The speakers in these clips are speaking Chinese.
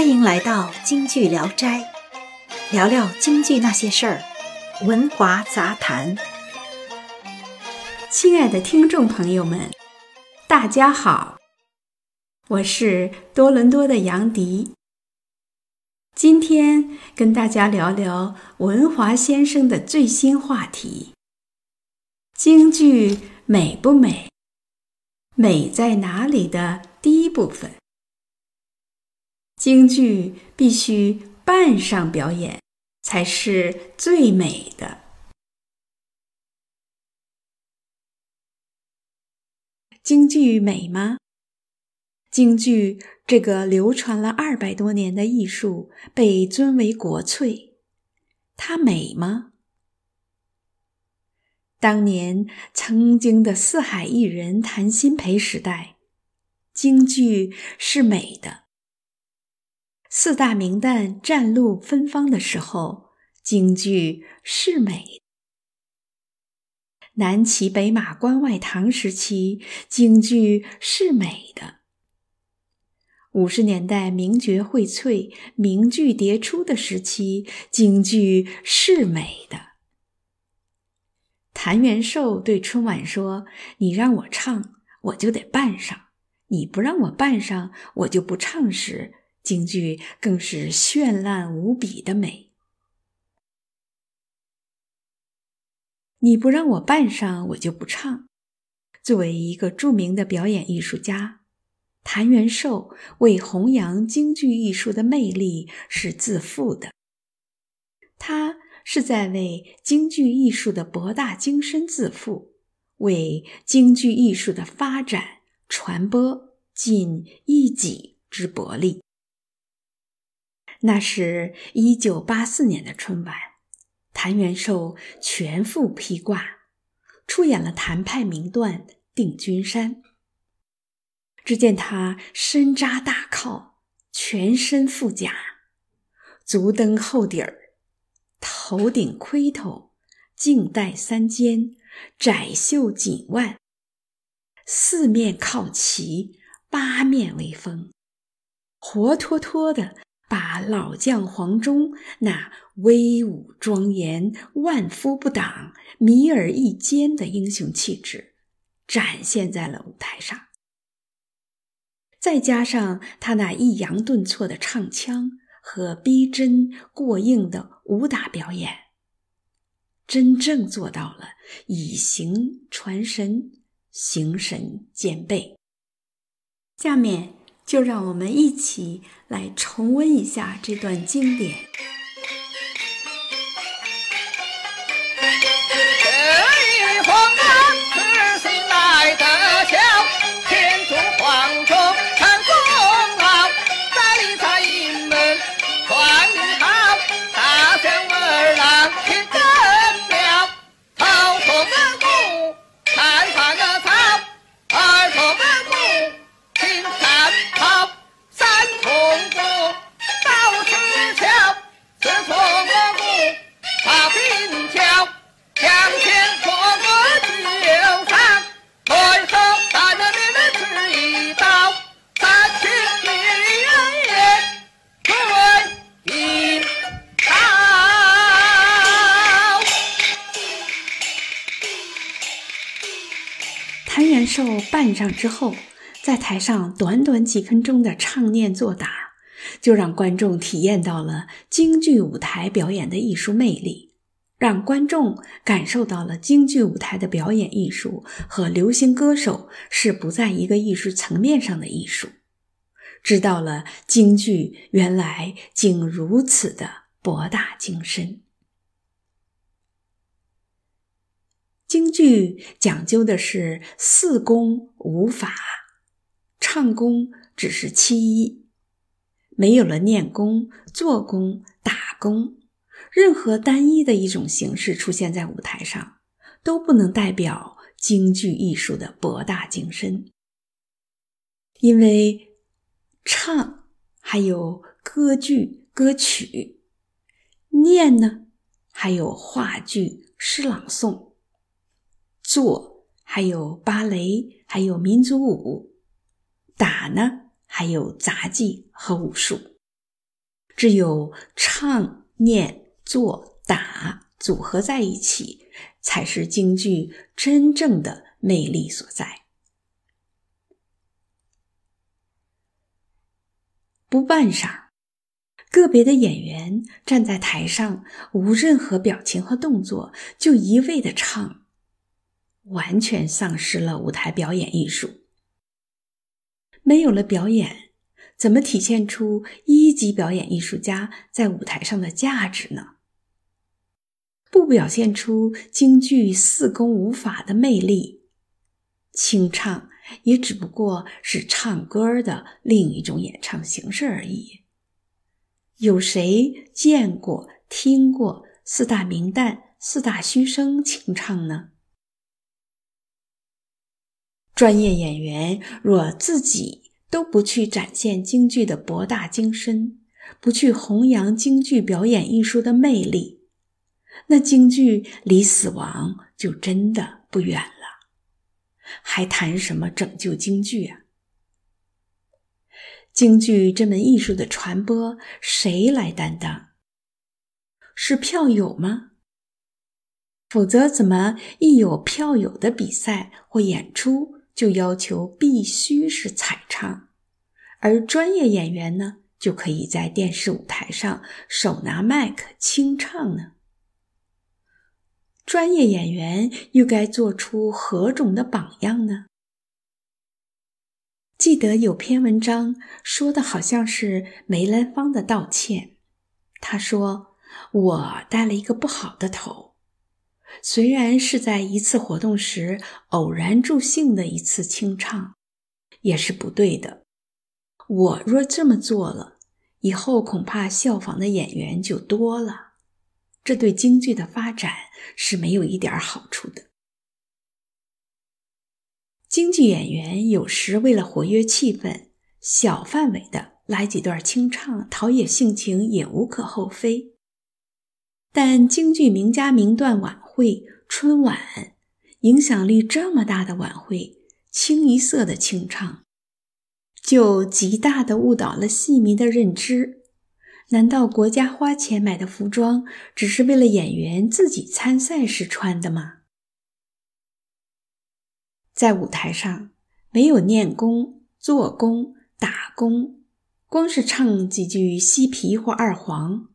欢迎来到京剧聊斋，聊聊京剧那些事儿，文华杂谈。亲爱的听众朋友们，大家好，我是多伦多的杨迪。今天跟大家聊聊文华先生的最新话题：京剧美不美？美在哪里的第一部分。京剧必须扮上表演，才是最美的。京剧美吗？京剧这个流传了二百多年的艺术被尊为国粹，它美吗？当年曾经的四海艺人谭鑫培时代，京剧是美的；四大名旦占路芬芳的时候，京剧是美；南骑北马关外唐时期，京剧是美的；五十年代名角荟萃、名剧迭出的时期，京剧是美的。谭元寿对春晚说：“你让我唱，我就得扮上；你不让我扮上，我就不唱。”时，京剧更是绚烂无比的美。你不让我扮上，我就不唱。作为一个著名的表演艺术家，谭元寿为弘扬京剧艺术的魅力是自负的。他。是在为京剧艺术的博大精深自负，为京剧艺术的发展传播尽一己之薄力。那是一九八四年的春晚，谭元寿全副披挂，出演了谭派名段《定军山》。只见他身扎大靠，全身覆甲，足蹬厚底儿。头顶盔头，颈带三尖，窄袖锦腕，四面靠旗，八面威风，活脱脱的把老将黄忠那威武庄严、万夫不挡、迷而一坚的英雄气质展现在了舞台上。再加上他那抑扬顿挫的唱腔。和逼真过硬的武打表演，真正做到了以形传神，形神兼备。下面就让我们一起来重温一下这段经典。谭元寿扮上之后，在台上短短几分钟的唱念做打，就让观众体验到了京剧舞台表演的艺术魅力，让观众感受到了京剧舞台的表演艺术和流行歌手是不在一个艺术层面上的艺术，知道了京剧原来竟如此的博大精深。京剧讲究的是四功五法，唱功只是其一。没有了念功、做功、打功，任何单一的一种形式出现在舞台上，都不能代表京剧艺术的博大精深。因为唱还有歌剧、歌曲；念呢，还有话剧、诗朗诵。做还有芭蕾，还有民族舞；打呢，还有杂技和武术。只有唱、念、做、打组合在一起，才是京剧真正的魅力所在。不扮傻，个别的演员站在台上，无任何表情和动作，就一味的唱，完全丧失了舞台表演艺术。没有了表演，怎么体现出一级表演艺术家在舞台上的价值呢？不表现出京剧四功五法的魅力，清唱。也只不过是唱歌的另一种演唱形式而已。有谁见过、听过四大名旦、四大须生清唱呢？专业演员若自己都不去展现京剧的博大精深，不去弘扬京剧表演艺术的魅力，那京剧离死亡就真的不远了。还谈什么拯救京剧啊？京剧这门艺术的传播，谁来担当？是票友吗？否则，怎么一有票友的比赛或演出，就要求必须是彩唱，而专业演员呢，就可以在电视舞台上手拿麦克清唱呢？专业演员又该做出何种的榜样呢？记得有篇文章说的好像是梅兰芳的道歉。他说：“我带了一个不好的头，虽然是在一次活动时偶然助兴的一次清唱，也是不对的。我若这么做了，以后恐怕效仿的演员就多了。”这对京剧的发展是没有一点好处的。京剧演员有时为了活跃气氛，小范围的来几段清唱，陶冶性情也无可厚非。但京剧名家名段晚会、春晚，影响力这么大的晚会，清一色的清唱，就极大的误导了戏迷的认知。难道国家花钱买的服装只是为了演员自己参赛时穿的吗？在舞台上没有念功、做功、打功，光是唱几句西皮或二黄，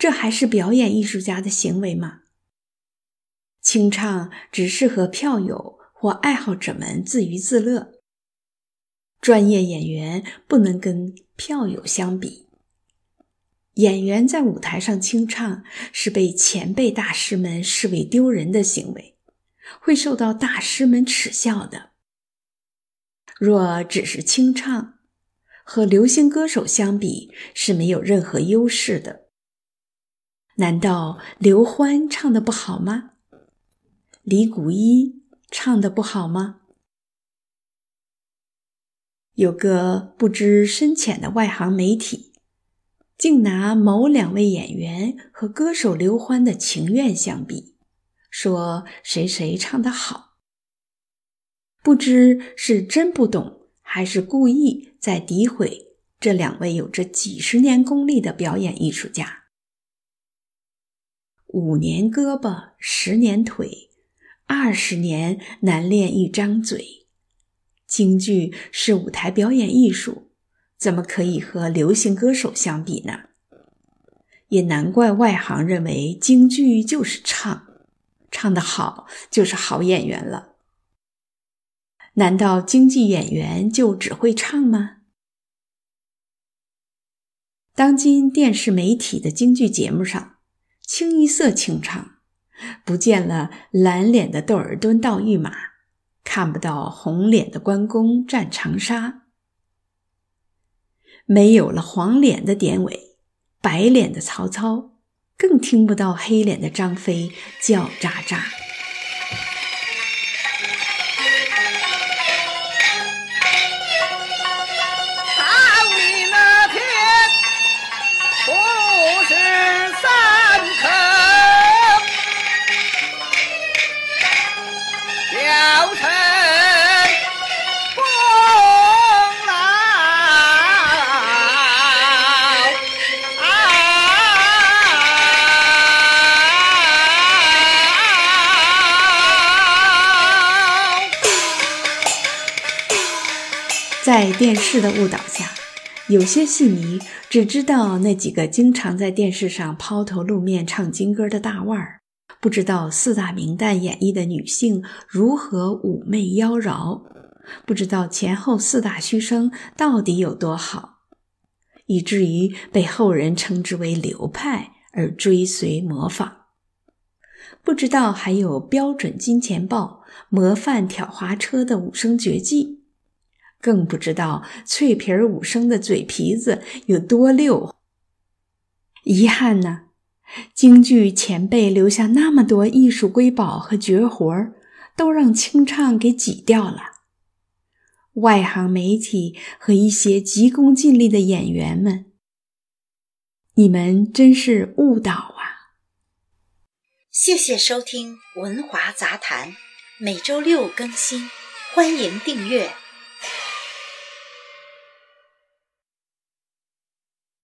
这还是表演艺术家的行为吗？清唱只适合票友或爱好者们自娱自乐。专业演员不能跟票友相比。演员在舞台上清唱是被前辈大师们视为丢人的行为，会受到大师们耻笑的。若只是清唱，和流行歌手相比是没有任何优势的。难道刘欢唱的不好吗？李谷一唱的不好吗？有个不知深浅的外行媒体，竟拿某两位演员和歌手刘欢的情愿相比，说谁谁唱得好。不知是真不懂，还是故意在诋毁这两位有着几十年功力的表演艺术家。五年胳膊，十年腿，二十年难练一张嘴。京剧是舞台表演艺术，怎么可以和流行歌手相比呢？也难怪外行认为京剧就是唱，唱得好就是好演员了。难道京剧演员就只会唱吗？当今电视媒体的京剧节目上，清一色清唱，不见了蓝脸的窦尔敦盗御马。看不到红脸的关公战长沙，没有了黄脸的典韦，白脸的曹操，更听不到黑脸的张飞叫喳喳。在电视的误导下，有些戏迷只知道那几个经常在电视上抛头露面唱金歌的大腕儿，不知道四大名旦演绎的女性如何妩媚妖娆，不知道前后四大须生到底有多好，以至于被后人称之为流派而追随模仿。不知道还有标准金钱豹、模范挑花车的武生绝技，更不知道脆皮儿武生的嘴皮子有多溜。遗憾呢，京剧前辈留下那么多艺术瑰宝和绝活儿，都让清唱给挤掉了。外行媒体和一些急功近利的演员们，你们真是误导啊！谢谢收听《文华杂谈》，每周六更新，欢迎订阅。